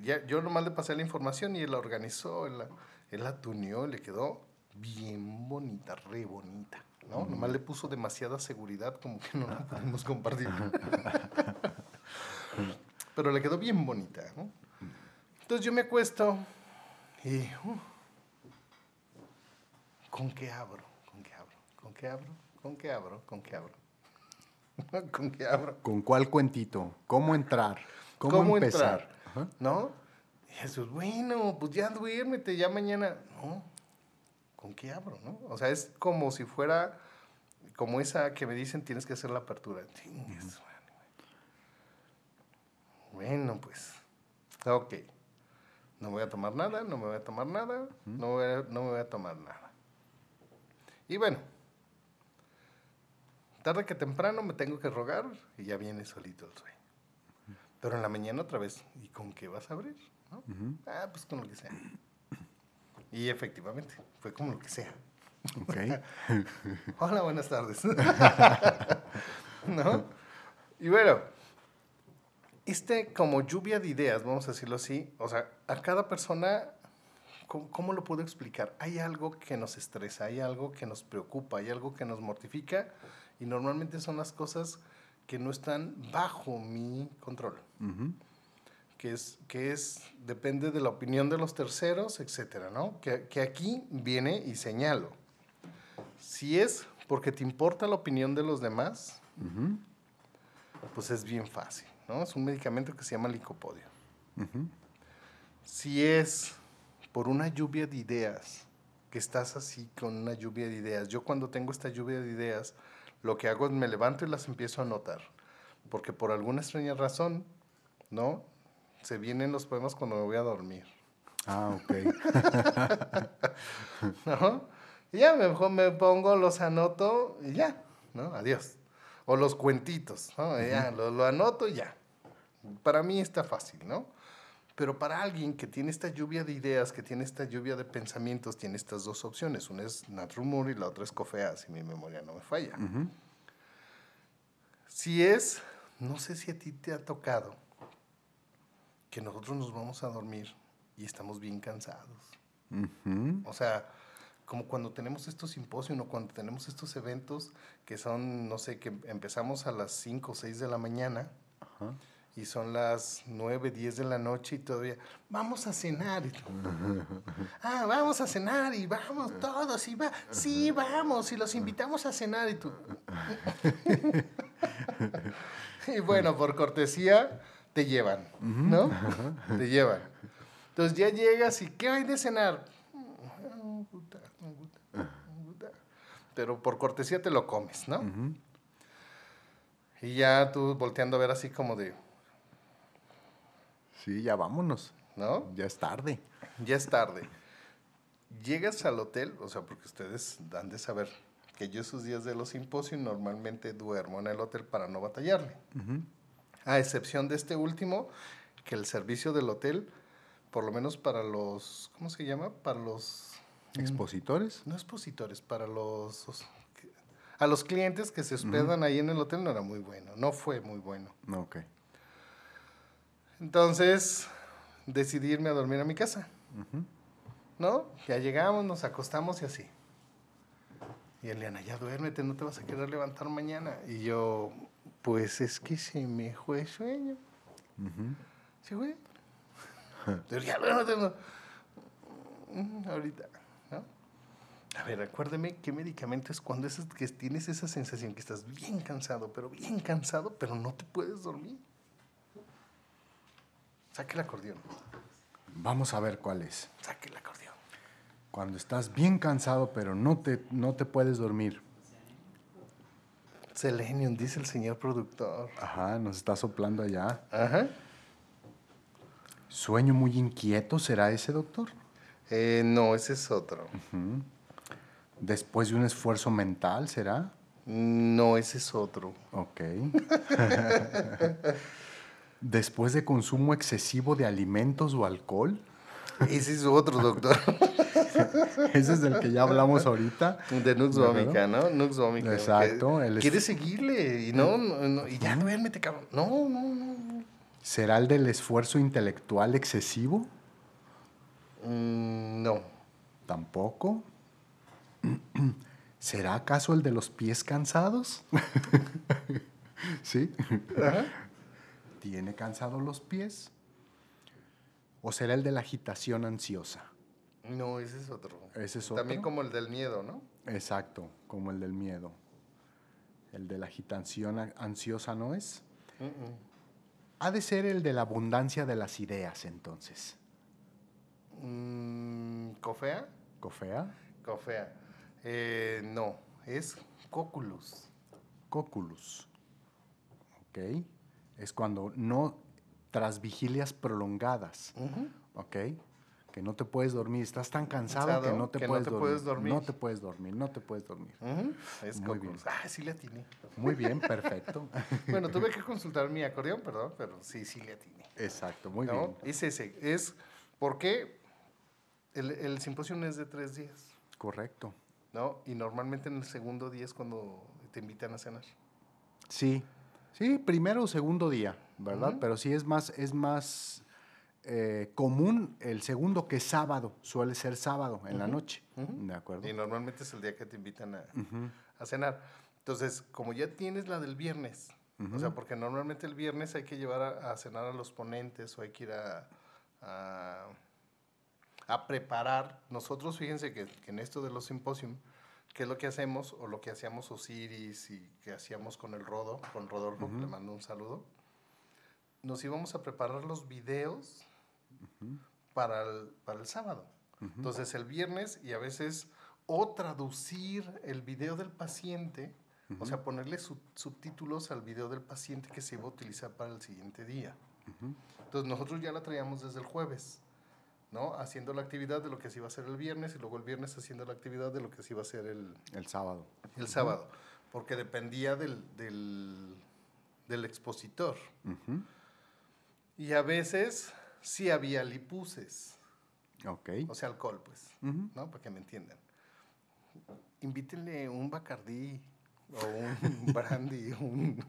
Ya, yo nomás le pasé la información y él la organizó, él la, él la tuneó, le quedó bien bonita, re bonita, ¿no? Nomás le puso demasiada seguridad, como que no la *laughs* podemos compartir. Pero le quedó bien bonita, ¿no? Entonces yo me acuesto y... uh, ¿Con qué abro? ¿Con qué abro? ¿Con qué abro? ¿Con qué abro? ¿Con qué abro? ¿Con qué abro? ¿Con cuál cuentito? ¿Cómo entrar? ¿Cómo, empezar? entrar? ¿No? Y Jesús, bueno, pues ya duérmete, ya mañana. No, ¿con qué abro, no? O sea, es como si fuera, como esa que me dicen, tienes que hacer la apertura. Chingues, Bueno, pues, ok. No voy a tomar nada, no me voy a tomar nada, no, voy a- no me voy a tomar nada. Y bueno, tarde que temprano me tengo que rogar y ya viene solito el sueño. Pero en la mañana otra vez, ¿y con qué vas a abrir? ¿No? Ah, pues con lo que sea. Y efectivamente, fue como lo que sea. Ok. *laughs* Hola, buenas tardes. *laughs* ¿No? Y bueno, este como lluvia de ideas, vamos a decirlo así, o sea, a cada persona, ¿cómo, cómo lo puedo explicar? Hay algo que nos estresa, hay algo que nos preocupa, hay algo que nos mortifica y normalmente son las cosas que no están bajo mi control. Ujú. que es, que es, depende de la opinión de los terceros, etcétera, ¿no? Que, que aquí viene y señalo. Si es porque te importa la opinión de los demás, Ujú. pues es bien fácil, ¿no? Es un medicamento que se llama licopodio. Ujú. Si es por una lluvia de ideas, que estás así con una lluvia de ideas, yo cuando tengo esta lluvia de ideas, lo que hago es me levanto y las empiezo a anotar, porque por alguna extraña razón, ¿no? Se vienen los poemas cuando me voy a dormir, Ah, ok. *laughs* ¿no? Y ya mejor me pongo, los anoto y ya, ¿no? Adiós. O los cuentitos, ¿no? Y Ya, lo, lo anoto y ya. Para mí está fácil, ¿no? Pero para alguien que tiene esta lluvia de ideas, que tiene esta lluvia de pensamientos, tiene estas dos opciones. Una es Nat Rumor y la otra es Cofea, si mi memoria no me falla. Ujú. Si es, no sé si a ti te ha tocado que nosotros nos vamos a dormir y estamos bien cansados. Ujú. O sea, como cuando tenemos estos simposios o cuando tenemos estos eventos que son, no sé, que empezamos a las 5 o 6 de la mañana Ajá. Y son las 9, 10 de la noche y todavía, vamos a cenar. Y ah, vamos a cenar y vamos todos y va, sí, vamos y los invitamos a cenar y tú. *laughs* y bueno, por cortesía te llevan, ¿no? Te llevan. Entonces ya llegas y ¿qué hay de cenar? Pero por cortesía te lo comes, ¿no? Y ya tú volteando a ver así como de, Sí, ya vámonos. ¿no? Ya es tarde. Ya es tarde. Llegas al hotel, o sea, porque ustedes dan de saber que yo esos días de los simposios normalmente duermo en el hotel para no batallarle. A excepción de este último, que el servicio del hotel, por lo menos para los, ¿cómo se llama? Para los, ¿Expositores? no expositores, para los, a los clientes que se hospedan ahí en el hotel no era muy bueno, no fue muy bueno. Ok. Entonces, decidí irme a dormir a mi casa. ¿No? Ya llegamos, nos acostamos y así. Y Eliana, ya duérmete, no te vas a querer levantar mañana. Y yo, pues es que se me fue el sueño. Ujú. ¿Sí, güey? *laughs* Ya duérmete. no. Mm, Ahorita, ¿no? A ver, acuérdeme qué medicamento es cuando es que tienes esa sensación que estás bien cansado, pero bien cansado, pero no te puedes dormir. Saque el acordeón, Vamos a ver cuál es. saque el acordeón. Cuando estás bien cansado, pero no te, no te puedes dormir. Selenium, dice el señor productor. Ajá, nos está soplando allá. Ajá. ¿Sueño muy inquieto será ese, doctor? Eh, no, ese es otro. ¿Después de un esfuerzo mental será? No, ese es otro. Ok. *laughs* *laughs* ¿Después de consumo excesivo de alimentos o alcohol? *laughs* Ese es otro, doctor. *laughs* Ese es del que ya hablamos ahorita. De Nux. Vomica, ¿no? Nux Vomica. Exacto, él es- Quieres seguirle y no, no, no, y ya duérmete, cabrón. No, no, no. no. ¿Será el del esfuerzo intelectual excesivo? Mm, no. Tampoco. *clears throat* ¿Será acaso el de los pies cansados? *laughs* ¿Sí? ¿Tiene cansados los pies? ¿O será el de la agitación ansiosa? No, ese es otro. Ese es También otro. como el del miedo, ¿no? Exacto, como el del miedo. El de la agitación ansiosa no es. Ha de ser el de la abundancia de las ideas, entonces. Mm, ¿Cofea? ¿Cofea? Cofea. Eh, no, es cóculus. Cóculus. Ok. Es cuando no, tras vigilias prolongadas, ok. Que no te puedes dormir, estás tan cansado, que no te, que no puedes, te dormir. puedes dormir. No te puedes dormir, no te puedes dormir. Es Muy bien. Ah, sí le atiné. Muy bien, perfecto. *laughs* Bueno, tuve que consultar mi acordeón, perdón, pero sí, sí le atiné. Exacto, muy ¿no? bien. Es ese. Es porque el, el simposio es de tres días, Correcto. ¿no? Y normalmente en el segundo día es cuando te invitan a cenar. Sí, sí, primero o segundo día, ¿verdad? Pero sí es más, es más eh, común el segundo que sábado, suele ser sábado en la noche. ¿de acuerdo? Y normalmente es el día que te invitan a, cenar. Entonces, como ya tienes la del viernes, o sea, porque normalmente el viernes hay que llevar a, a cenar a los ponentes o hay que ir a, a, a preparar. Nosotros, fíjense que, que en esto de los simposium, ¿qué es lo que hacemos? O lo que hacíamos Osiris y que hacíamos con el Rodo, con Rodolfo, que le mando un saludo. Nos íbamos a preparar los videos para, el, para el sábado. ujú. Entonces el viernes y a veces o traducir el video del paciente, o sea, ponerle sub- subtítulos al video del paciente que se iba a utilizar para el siguiente día. Entonces nosotros ya la traíamos desde el jueves, ¿no? Haciendo la actividad de lo que se iba a hacer el viernes y luego el viernes haciendo la actividad de lo que se iba a hacer el, El sábado. el sábado, porque dependía del, del, del expositor. Y a veces sí había lipuses, Ok. o sea, alcohol, pues. ¿no? Para que me entiendan. Invítenle un Bacardí o un *laughs* Brandy, un...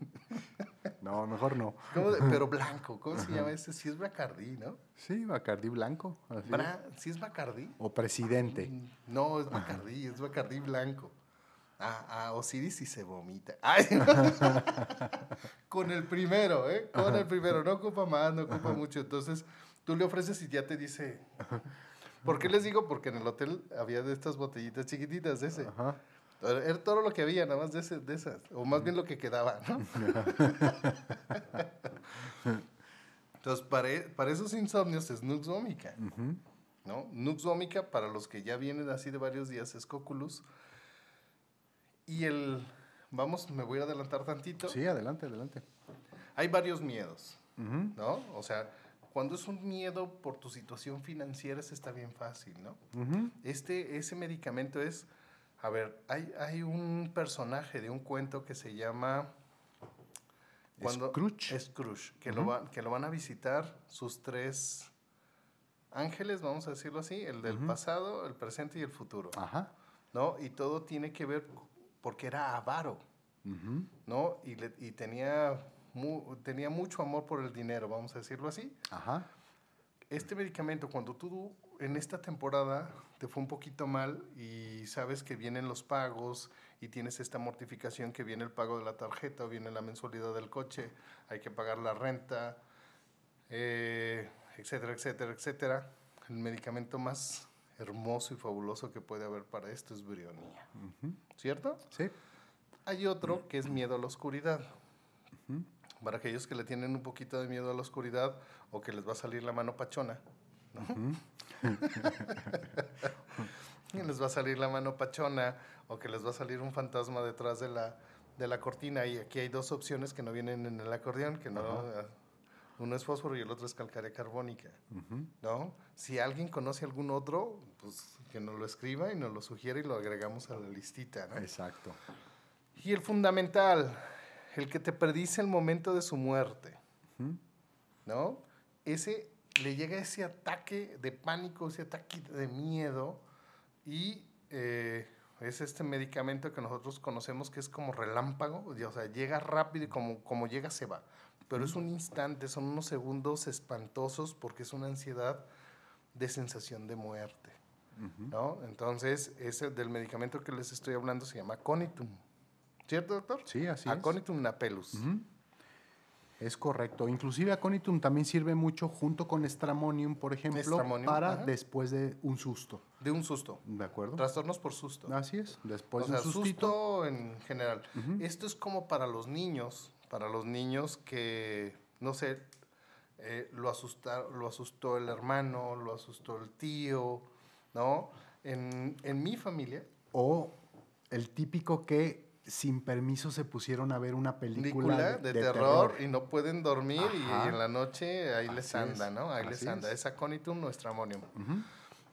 No, mejor no. ¿cómo de- pero *laughs* blanco, ¿cómo se llama ese? Sí es Bacardí, ¿no? Sí, Bacardí blanco. Bra- ¿Sí es Bacardí? O presidente. No, es Bacardí, es Bacardí blanco. Ah, ah, Osiris y se vomita. *laughs* Ay, *laughs* Con el primero, ¿eh? Con el primero. No ocupa más, no ocupa mucho. Entonces, tú le ofreces y ya te dice... ¿Por qué les digo? Porque en el hotel había de estas botellitas chiquititas de ese. Ajá. Era todo lo que había, nada más de, ese- de esas. O más bien lo que quedaba, ¿no? *laughs* Entonces, para, para esos insomnios es Nux vomica. ¿no? Nux vomica, para los que ya vienen así de varios días, es Coculus. Y el... Vamos, me voy a adelantar tantito. Sí, adelante, adelante. Hay varios miedos. ¿no? O sea, cuando es un miedo por tu situación financiera, ese está bien fácil, ¿no? Este, ese medicamento es, a ver, hay, hay un personaje de un cuento que se llama Scrooge. Scrooge, que, lo va- que lo van a visitar sus tres ángeles, vamos a decirlo así, el del pasado, el presente y el futuro, Ajá. ¿no? Y todo tiene que ver porque era avaro. ¿no? Y, le- y tenía, mu- tenía mucho amor por el dinero, vamos a decirlo así. Ajá. Este medicamento, cuando tú en esta temporada te fue un poquito mal y sabes que vienen los pagos y tienes esta mortificación que viene el pago de la tarjeta o viene la mensualidad del coche, hay que pagar la renta, eh, etcétera, etcétera, etcétera. El medicamento más hermoso y fabuloso que puede haber para esto es brionía, Ujú. ¿cierto? Sí. Hay otro que es miedo a la oscuridad. Ujú. Para aquellos que le tienen un poquito de miedo a la oscuridad o que les va a salir la mano pachona, ¿no? *laughs* Y les va a salir la mano pachona o que les va a salir un fantasma detrás de la, de la cortina. Y aquí hay dos opciones que no vienen en el acordeón, que no... Ajá. Uno es fósforo y el otro es calcárea carbónica, Ujú. ¿no? Si alguien conoce algún otro, pues que nos lo escriba y nos lo sugiere y lo agregamos a la listita, ¿no? Exacto. Y el fundamental, el que te predice el momento de su muerte, Ujú. ¿no? Ese le llega ese ataque de pánico, ese ataque de miedo y eh, es este medicamento que nosotros conocemos que es como relámpago, y, o sea, llega rápido y como, como llega se va. Pero es un instante, son unos segundos espantosos porque es una ansiedad de sensación de muerte. ¿no? Entonces, ese del medicamento que les estoy hablando se llama Conitum. ¿Cierto, doctor? Sí, así es. Aconitum napellus. Es correcto. Inclusive aconitum también sirve mucho junto con estramonium, por ejemplo, Estramonium, para ajá. después de un susto. De un susto. ¿De acuerdo? Trastornos por susto. Así es. Después o sea, de un sustito. susto en general. Esto es como para los niños, para los niños que, no sé, eh, lo, asusta, lo asustó el hermano, lo asustó el tío, ¿no? En, en mi familia, O el típico que sin permiso se pusieron a ver una película, de, terror, y no pueden dormir Ajá. y en la noche ahí les anda, es, ¿no? Ahí les anda. es. Es aconitum nuestramonium. Ujú.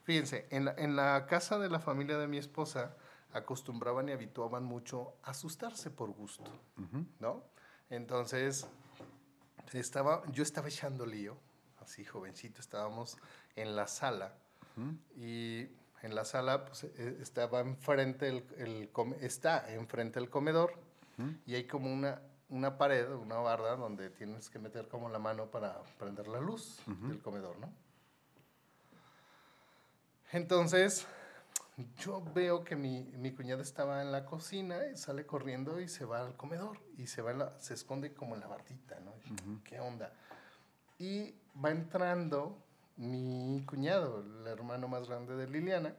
Fíjense, en la, en la casa de la familia de mi esposa acostumbraban y habituaban mucho a asustarse por gusto, ¿no? Entonces, estaba, yo estaba echando lío, así jovencito, estábamos en la sala y en la sala pues, eh, estaba enfrente el, el está enfrente el comedor y hay como una, una pared, una barda donde tienes que meter como la mano para prender la luz del comedor, ¿no? Entonces, yo veo que mi, mi cuñada estaba en la cocina y sale corriendo y se va al comedor y se, va la- se esconde como en la bardita, ¿no? Y dije, ¿Qué onda? Y va entrando mi cuñado, el hermano más grande de Liliana,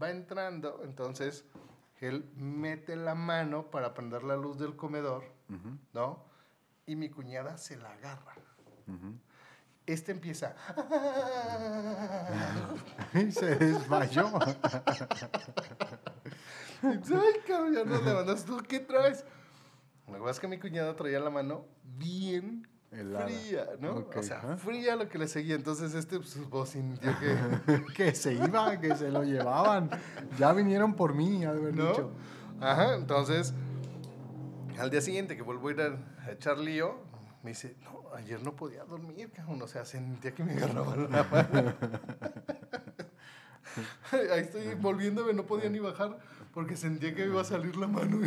va entrando, entonces él mete la mano para prender la luz del comedor, ¿no? Y mi cuñada se la agarra. Este empieza. *laughs* Y se desmayó. *laughs* Ay, cabrón, ya nos levantas. ¿Tú qué traes? Lo que pasa es que mi cuñada traía la mano bien Helada. fría, ¿no? O sea, fría lo que le seguía. Entonces este pues, sintió que... *laughs* que se iba, que se lo llevaban. Ya vinieron por mí, haber ¿No? dicho. Ajá, entonces, al día siguiente que vuelvo a ir a, a echar lío, me dice, no, ayer no podía dormir, cabrón. O sea, sentía que me agarraban la mano. *laughs* Ahí estoy volviéndome, no podía ni bajar porque sentía que me iba a salir la mano.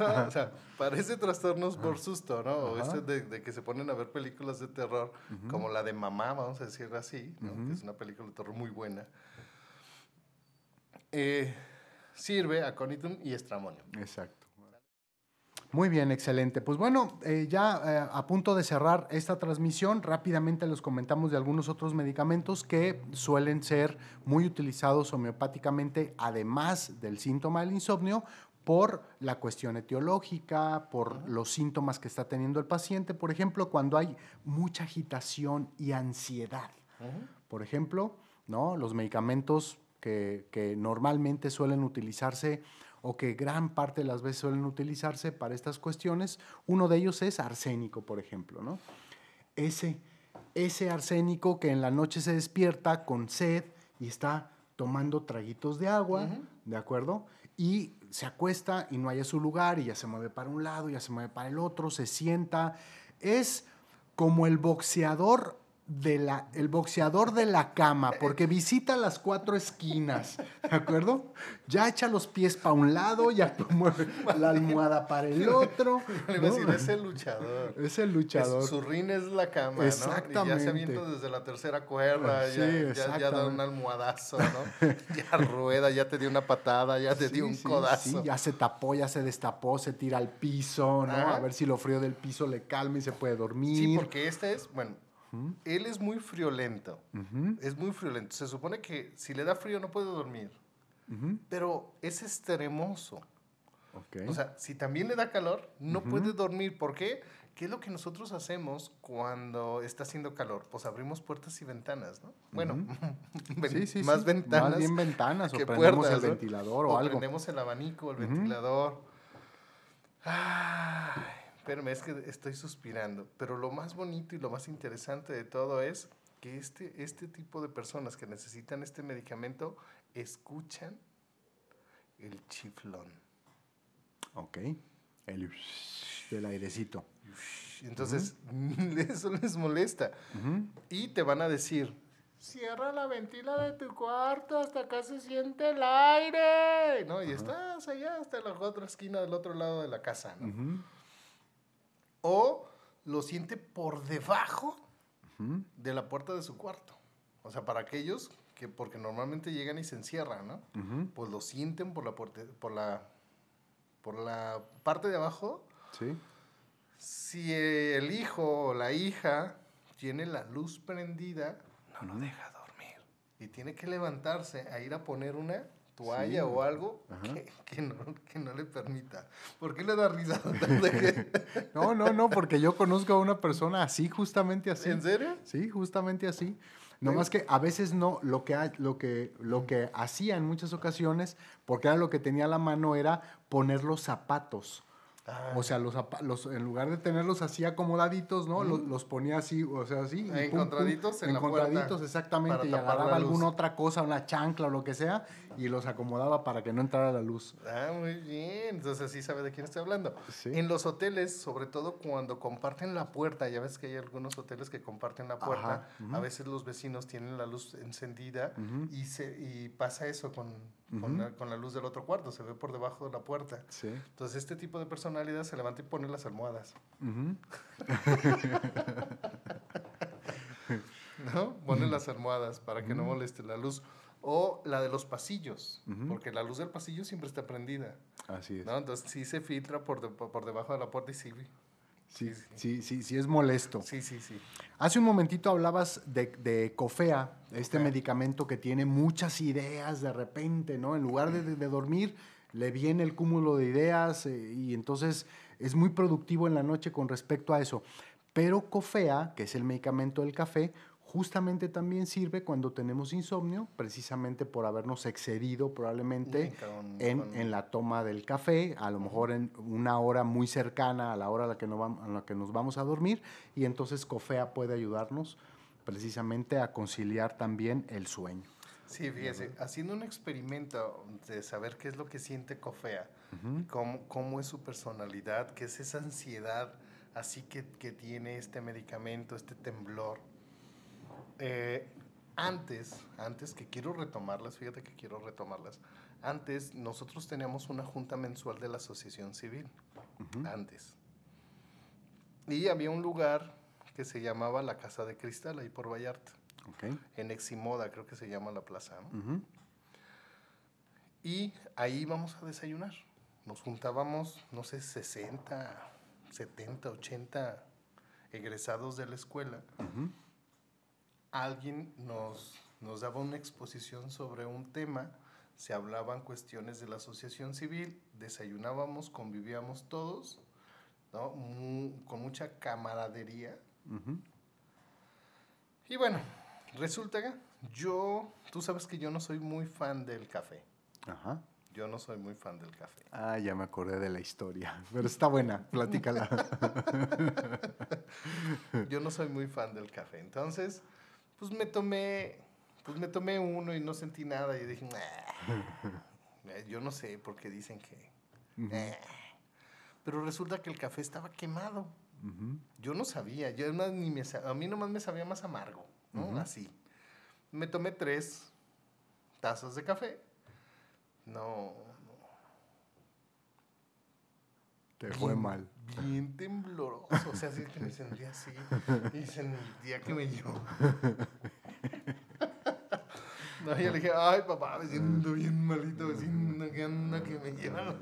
No, o sea, parece trastornos por susto, ¿no? O ese de, de que se ponen a ver películas de terror, como la de Mamá, vamos a decirlo así, ¿no? que es una película de terror muy buena. Eh, sirve a Conitum y Estramonium. Exacto. Muy bien, excelente. Pues bueno, eh, ya eh, a punto de cerrar esta transmisión, rápidamente les comentamos de algunos otros medicamentos que suelen ser muy utilizados homeopáticamente, además del síntoma del insomnio, por la cuestión etiológica, por los síntomas que está teniendo el paciente. Por ejemplo, cuando hay mucha agitación y ansiedad. Por ejemplo, ¿no? los medicamentos que, que normalmente suelen utilizarse o que gran parte de las veces suelen utilizarse para estas cuestiones, uno de ellos es arsénico, por ejemplo. ¿no? Ese, ese arsénico que en la noche se despierta con sed y está tomando traguitos de agua, ¿de acuerdo? Y se acuesta y no haya su lugar y ya se mueve para un lado, ya se mueve para el otro, se sienta. Es como el boxeador de la, el boxeador de la cama, porque visita las cuatro esquinas, ¿de acuerdo? Ya echa los pies para un lado, ya *laughs* mueve la almohada para el otro. *laughs* Le a decir, ¿no? es el luchador. Es el Es- luchador. su rin es la cama, ¿no? Y ya Exactamente. se avienta desde la tercera cuerda, Sí, ya, ya- ya, da exactamente. un almohadazo, ¿no? *laughs* ya rueda, ya te dio una patada, ya te Sí, dio un sí, codazo. sí, ya se tapó, ya se destapó, se tira al piso, ¿no? Ajá. A ver si lo frío del piso le calma y se puede dormir. Sí, porque este es, bueno, él es muy friolento. Ujú, Es muy friolento. Se supone que si le da frío no puede dormir. Pero es extremoso. O sea, si también le da calor, no puede dormir. ¿Por qué? ¿Qué es lo que nosotros hacemos cuando está haciendo calor? Pues abrimos puertas y ventanas, ¿no? Bueno, *laughs* ven- Sí, sí, más sí. ventanas. Más bien ventanas, o que prendemos puertas, el ¿no? ventilador o, algo. prendemos el abanico, el ventilador. Ay, espérame, es que estoy suspirando. Pero lo más bonito y lo más interesante de todo es que este, este tipo de personas que necesitan este medicamento escuchan el chiflón. Ok. El del airecito. Entonces, *laughs* eso les molesta. Y te van a decir, cierra la ventila de tu cuarto hasta acá se siente el aire. ¿No? Y estás allá hasta la otra esquina del otro lado de la casa. ¿no? O lo siente por debajo de la puerta de su cuarto. O sea, para aquellos que, porque normalmente llegan y se encierran, ¿no? Pues lo sienten por la, puerte- por la, por la parte de abajo. Sí. Si el hijo o la hija tiene la luz prendida, no lo deja dormir. Y tiene que levantarse a ir a poner una toalla Sí. o algo que, que no, que no le permita. ¿Por qué le da risa? *laughs* *laughs* No, no, no, porque yo conozco a una persona así, justamente así. ¿En serio? Sí, justamente así. No más que a veces no, lo que, lo, que, lo que hacía en muchas ocasiones, porque era lo que tenía a la mano, era poner los zapatos. Ah, O sea, los, los en lugar de tenerlos así acomodaditos, ¿no? Los, los ponía así, o sea, así. y pum, pum, Encontraditos en la encontraditos, puerta exactamente. Y la agarraba alguna otra cosa, una chancla o lo que sea, y los acomodaba para que no entrara la luz. Ah, muy bien. Entonces sí sabe de quién estoy hablando. Sí. En los hoteles, sobre todo cuando comparten la puerta, ya ves que hay algunos hoteles que comparten la puerta, Ajá, a veces los vecinos tienen la luz encendida y, se, y pasa eso con, con, la, con la luz del otro cuarto, se ve por debajo de la puerta. Sí. Entonces este tipo de personalidad se levanta y pone las almohadas. ¿no? Pone las almohadas para que no moleste la luz. O la de los pasillos, porque la luz del pasillo siempre está prendida, Así es. ¿no? Entonces sí se filtra por, de- por debajo de la puerta y sí. Sí, sí, sí, sí, es molesto. Sí, sí, sí. Hace un momentito hablabas de, de Cofea, este medicamento que tiene muchas ideas de repente, ¿no? En lugar de, de dormir, le viene el cúmulo de ideas eh, y entonces es muy productivo en la noche con respecto a eso. Pero Cofea, que es el medicamento del café, justamente también sirve cuando tenemos insomnio, precisamente por habernos excedido probablemente Con- en, con- en la toma del café, a lo mejor en una hora muy cercana a la hora a la que, no vam- a la que nos vamos a dormir, y entonces COFEA puede ayudarnos precisamente a conciliar también el sueño. Sí, fíjese, haciendo un experimento de saber qué es lo que siente Cofea, cómo, cómo es su personalidad, qué es esa ansiedad así que, que tiene este medicamento, este temblor. Eh, antes, antes que quiero retomarlas, fíjate que quiero retomarlas. Antes nosotros teníamos una junta mensual de la Asociación Civil. Antes. Y había un lugar que se llamaba la Casa de Cristal, ahí por Vallarta. ¿Ok? En Eximoda, creo que se llama la plaza. ¿no? Ujú. Y ahí íbamos a desayunar. Nos juntábamos, no sé, 60, 70, 80 egresados de la escuela. Ujú. Alguien nos, nos daba una exposición sobre un tema, se hablaban cuestiones de la asociación civil, desayunábamos, convivíamos todos, ¿no? Con mucha camaradería. Y bueno, resulta que yo, tú sabes que yo no soy muy fan del café. Ajá. Yo no soy muy fan del café. Ah, ya me acordé de la historia, pero está buena, platícala. *laughs* Yo no soy muy fan del café. Entonces, pues me tomé, pues me tomé uno y no sentí nada. Y dije, "Nah". Eh, yo no sé por qué dicen que. "Nah". Pero resulta que el café estaba quemado. Yo no sabía. Yo además ni me a mí nomás me sabía más amargo, ¿no? Así. Me tomé tres tazas de café. No, no. Te fue mal. Bien tembloroso. O sea, así que me sentía así. Y sentía que me llevó. *laughs* No, yo le dije, ay papá, me siento bien malito, me siento que anda que me lleva.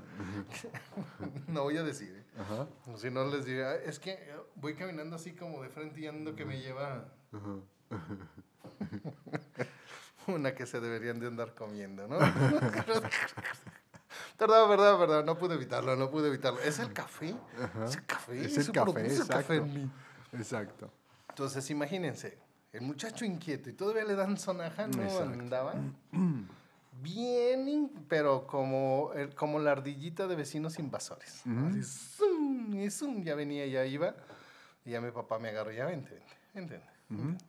*laughs* No voy a decir, ¿eh? Ajá. Si no les diría, "Ay, es que voy caminando así como de frente y ando que me lleva *laughs* una que se deberían de andar comiendo, ¿no? Verdad, verdad, verdad, no pude evitarlo, no pude evitarlo. Es el café, es el café, Es el café, exacto. café en mí. Exacto. Entonces, imagínense, el muchacho inquieto y todavía le dan sonaja, no Exacto. andaba *clears throat* bien, pero como, el- como la ardillita de vecinos invasores. Ujú. Así, zum, y zum, ya venía, ya iba, y ya mi papá me agarró, ya vente, vente, vente.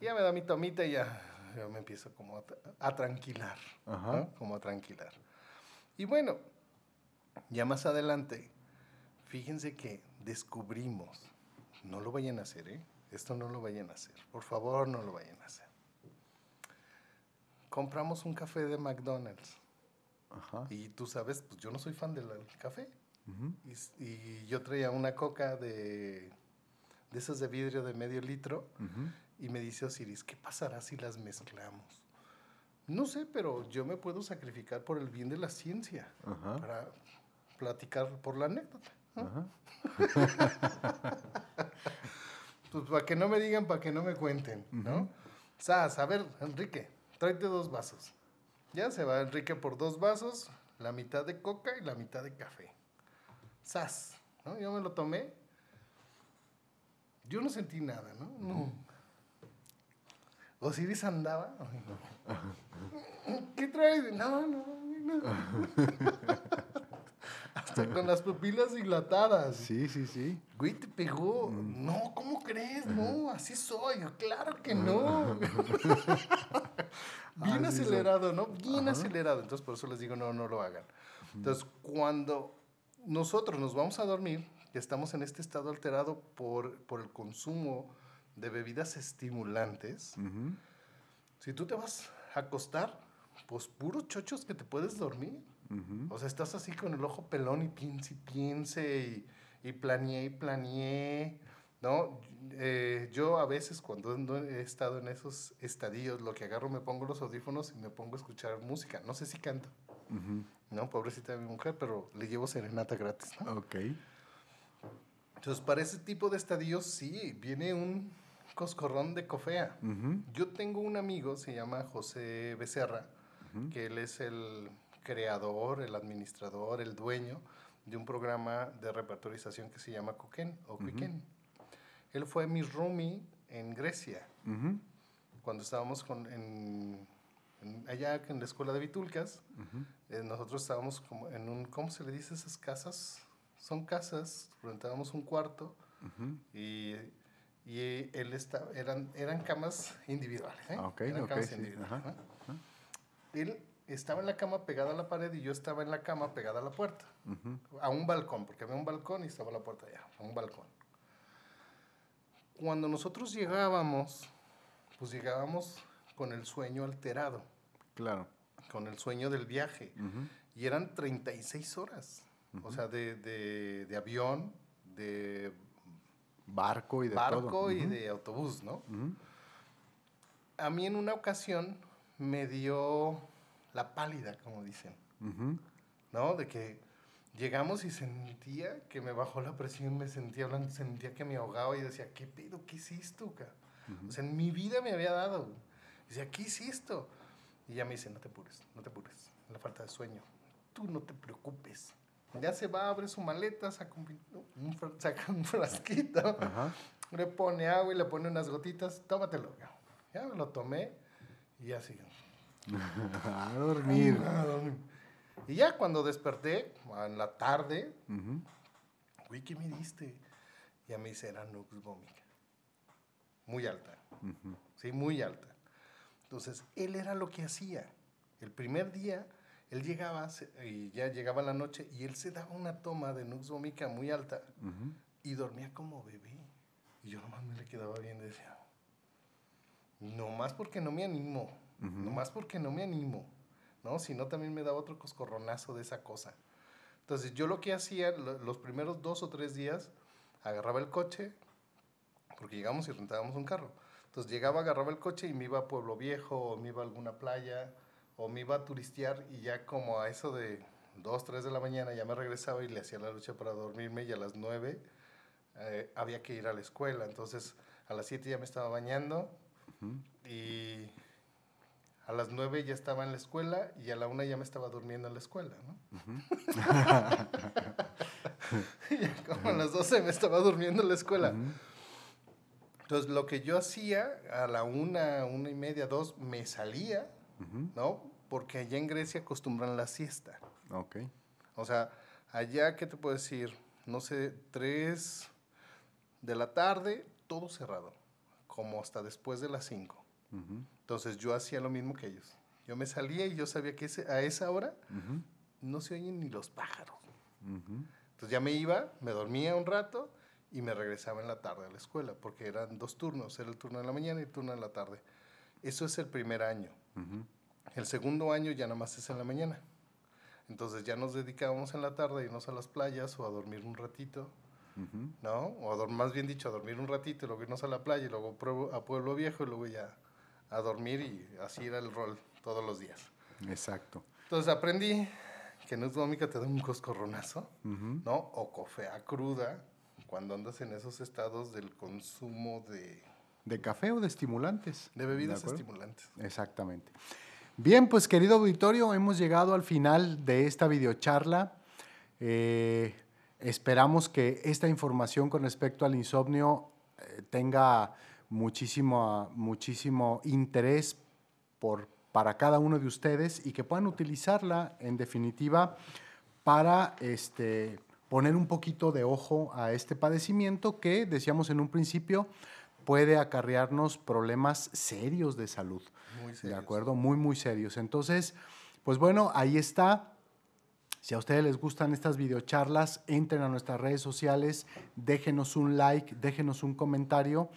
Ya me da mi tomita y ya, ya me empiezo como a, a tranquilar, Ajá. ¿no? Como a tranquilar. Y bueno, ya más adelante, fíjense que descubrimos, no lo vayan a hacer, ¿eh? Esto no lo vayan a hacer, por favor no lo vayan a hacer. Compramos un café de McDonald's Ajá. y tú sabes, pues yo no soy fan del café. Y, yo traía una coca de, de esas de vidrio de medio litro, y me dice Osiris, ¿qué pasará si las mezclamos? No sé, pero yo me puedo sacrificar por el bien de la ciencia, Ajá. para platicar por la anécdota. ¿no? Ajá. *laughs* Pues para que no me digan, para que no me cuenten, ¿no? Ujú. Sas, a ver, Enrique, tráete dos vasos. Ya se va Enrique por dos vasos, la mitad de coca y la mitad de café. Sas, ¿no? Yo me lo tomé. Yo no sentí nada, ¿no? No. Osiris andaba. ¿Qué traes? No, no, no. Hasta con las pupilas dilatadas. Sí, sí, sí. Güey, te pegó. No, ¿cómo crees? No, así soy. Claro que no. *laughs* Bien Así soy. acelerado, ¿no? Bien Ajá. acelerado. Entonces, por eso les digo, no, no lo hagan. Entonces, cuando nosotros nos vamos a dormir, estamos en este estado alterado por, por el consumo de bebidas estimulantes, si tú te vas a acostar, pues puros chochos que te puedes dormir. O sea, estás así con el ojo pelón y piense y piense y, y planeé y planeé, ¿no? Eh, yo a veces cuando he estado en esos estadios, lo que agarro me pongo los audífonos y me pongo a escuchar música. No sé si canto, Ujú. ¿no? Pobrecita de mi mujer, pero le llevo serenata gratis, ¿no? Ok. Entonces, para ese tipo de estadios, sí, viene un coscorrón de cofea. Yo tengo un amigo, se llama José Becerra, que él es el creador, el administrador, el dueño de un programa de repertorización que se llama Coquen o Ujú. Quiquen. Él fue mi roomie en Grecia, cuando estábamos con, en, en- allá en la escuela de Vitulcas. Eh, nosotros estábamos como en un, ¿cómo se le dice esas casas? Son casas, rentábamos un cuarto y, y él estaba, eran, eran camas individuales. ¿eh? Ah, ok, eran ok, camas sí, individuales, ajá, ¿no? Él estaba en la cama pegada a la pared y yo estaba en la cama pegada a la puerta, Ujú. a un balcón, porque había un balcón y estaba la puerta allá, a un balcón. Cuando nosotros llegábamos, pues llegábamos con el sueño alterado, Claro. con el sueño del viaje. Ujú. Y eran 36 horas. O sea, de, de- de avión, de Barco y de barco todo. y de autobús, ¿no? A mí en una ocasión me dio la pálida, como dicen. ¿no? De que llegamos y sentía que me bajó la presión, me sentía hablando, sentía que me ahogaba y decía, ¿qué pedo? ¿Qué es esto, ca? O sea, en mi vida me había dado. güey. Decía, ¿qué es esto? Y ya me dice, no te apures, no te apures, la falta de sueño. Tú no te preocupes. Ya se va, abre su maleta, saca un, *laughs* saca un frasquito, Ajá. le pone agua y le pone unas gotitas, tómatelo. ca". Ya me lo tomé y así. *laughs* A dormir. Y ya cuando desperté, en la tarde, Ujú. Güey, ¿qué me diste? Y ya me dice, era Nux vomica. Muy alta, Ujú. sí, muy alta. Entonces, él era lo que hacía. El primer día, él llegaba, y ya llegaba la noche, y él se daba una toma de Nux vomica muy alta y dormía como bebé. Y yo nomás me le quedaba bien, decía, nomás porque no me animo, Ujú. nomás porque no me animo, ¿no? Si no, también me daba otro coscorronazo de esa cosa. Entonces, yo lo que hacía lo- los primeros dos o tres días, agarraba el coche, porque llegamos y rentábamos un carro. Entonces, llegaba, agarraba el coche y me iba a Pueblo Viejo, o me iba a alguna playa, o me iba a turistear, y ya como a eso de dos, tres de la mañana ya me regresaba y le hacía la lucha para dormirme, y a las nueve eh, había que ir a la escuela. Entonces, a las siete ya me estaba bañando, Ujú. y a las nueve ya estaba en la escuela y a la una ya me estaba durmiendo en la escuela, ¿no? y *laughs* ya como a las doce me estaba durmiendo en la escuela. Ujú. Entonces, lo que yo hacía a la una, una y media, dos, me salía, ¿no? Porque allá en Grecia acostumbran la siesta. Ok. O sea, allá, ¿qué te puedo decir? No sé, tres de la tarde, todo cerrado, como hasta después de las cinco. Ujú. Entonces yo hacía lo mismo que ellos. Yo me salía y yo sabía que ese- a esa hora no se oyen ni los pájaros. Entonces ya me iba, me dormía un rato y me regresaba en la tarde a la escuela, porque eran dos turnos, era el turno de la mañana y el turno de la tarde. Eso es el primer año. Ujú. El segundo año ya nada más es en la mañana. Entonces ya nos dedicábamos en la tarde a irnos a las playas o a dormir un ratito. ¿no? O más bien dicho, a dormir un ratito y luego irnos a la playa y luego a Pueblo Viejo y luego ya a dormir y así era el rol todos los días. Exacto. Entonces aprendí que no es te da un coscorronazo, ¿no? O cofea cruda cuando andas en esos estados del consumo de... ¿De café o de estimulantes? De bebidas estimulantes. Exactamente. Bien, pues querido auditorio, hemos llegado al final de esta videocharla. Eh, esperamos que esta información con respecto al insomnio eh, tenga muchísimo, muchísimo interés por, para cada uno de ustedes y que puedan utilizarla en definitiva para este, poner un poquito de ojo a este padecimiento que, decíamos en un principio, puede acarrearnos problemas serios de salud. Muy serios. ¿De acuerdo? Muy, muy serios. Entonces, pues bueno, ahí está. Si a ustedes les gustan estas videocharlas, entren a nuestras redes sociales, déjenos un like, déjenos un comentario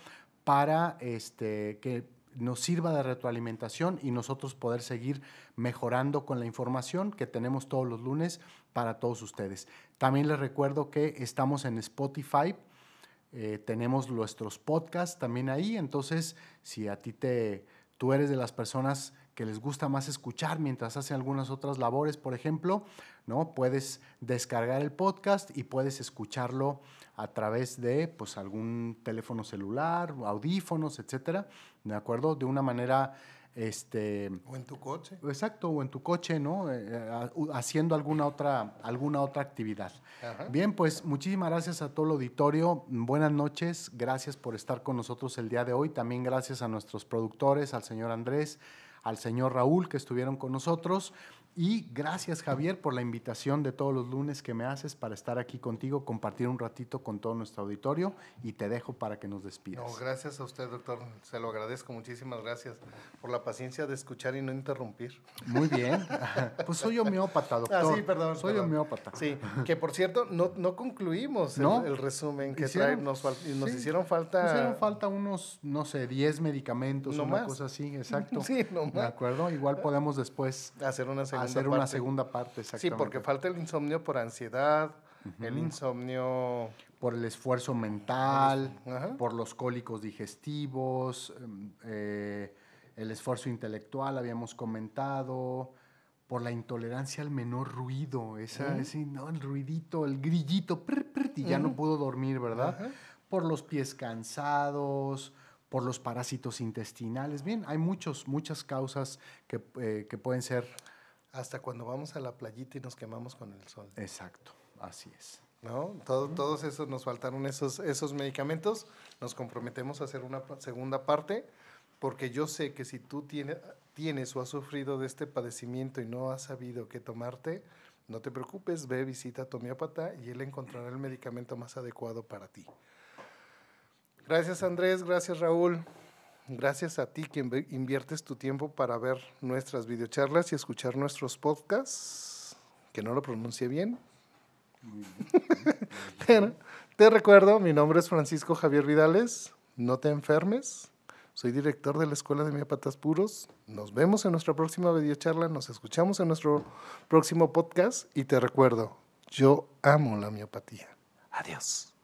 para este, que nos sirva de retroalimentación y nosotros poder seguir mejorando con la información que tenemos todos los lunes para todos ustedes. También les recuerdo que estamos en Spotify, eh, tenemos nuestros podcasts también ahí, entonces si a ti te, tú eres de las personas que les gusta más escuchar mientras hacen algunas otras labores, por ejemplo, ¿no? Puedes descargar el podcast y puedes escucharlo a través de pues, algún teléfono celular, audífonos, etcétera, ¿de acuerdo? De una manera este, o en tu coche. Exacto, o en tu coche, ¿no? Eh, eh, haciendo alguna otra, alguna otra actividad. Bien, pues muchísimas gracias a todo el auditorio. Buenas noches. Gracias por estar con nosotros el día de hoy. También gracias a nuestros productores, al señor Andrés, al señor Raúl, que estuvieron con nosotros. Y gracias Javier por la invitación de todos los lunes que me haces para estar aquí contigo, compartir un ratito con todo nuestro auditorio y te dejo para que nos despidas. No, gracias a usted, doctor. Se lo agradezco. Muchísimas gracias por la paciencia de escuchar y no interrumpir. Muy bien. *laughs* Pues soy homeópata, doctor. Ah, sí, perdón. Soy homeópata. Sí, que por cierto, no, no concluimos El, resumen que trae. Nos, nos hicieron falta... Nos hicieron falta unos, no sé, 10 medicamentos, no una cosa así, *laughs* exacto. Sí, no más. De acuerdo. Igual podemos después... Hacer una segunda hacer una segunda parte, exactamente. Sí, porque falta el insomnio por ansiedad, el insomnio... Por el esfuerzo mental, por los cólicos digestivos, em, eh, el esfuerzo intelectual, habíamos comentado, por la intolerancia al menor ruido, esa, ese, ¿no? el ruidito, el grillito, y ya no pudo dormir, ¿verdad? Por los pies cansados, por los parásitos intestinales. Bien, hay muchos, muchas causas que, eh, que pueden ser hasta cuando vamos a la playita y nos quemamos con el sol. Exacto, así es. ¿No? todos esos nos faltaron esos, esos medicamentos. Nos comprometemos a hacer una segunda parte porque yo sé que si tú tienes, tienes o has sufrido de este padecimiento y no has sabido qué tomarte, no te preocupes, ve, visita a tu homeópata y él encontrará el medicamento más adecuado para ti. Gracias Andrés, gracias Raúl. Gracias a ti que inviertes tu tiempo para ver nuestras videocharlas y escuchar nuestros podcasts, que no lo pronuncie bien. Pero *laughs* te recuerdo, mi nombre es Francisco Javier Vidales, no te enfermes, soy director de la Escuela de Miapatas Puros. Nos vemos en nuestra próxima videocharla, nos escuchamos en nuestro próximo podcast y te recuerdo, yo amo la miopatía. Adiós.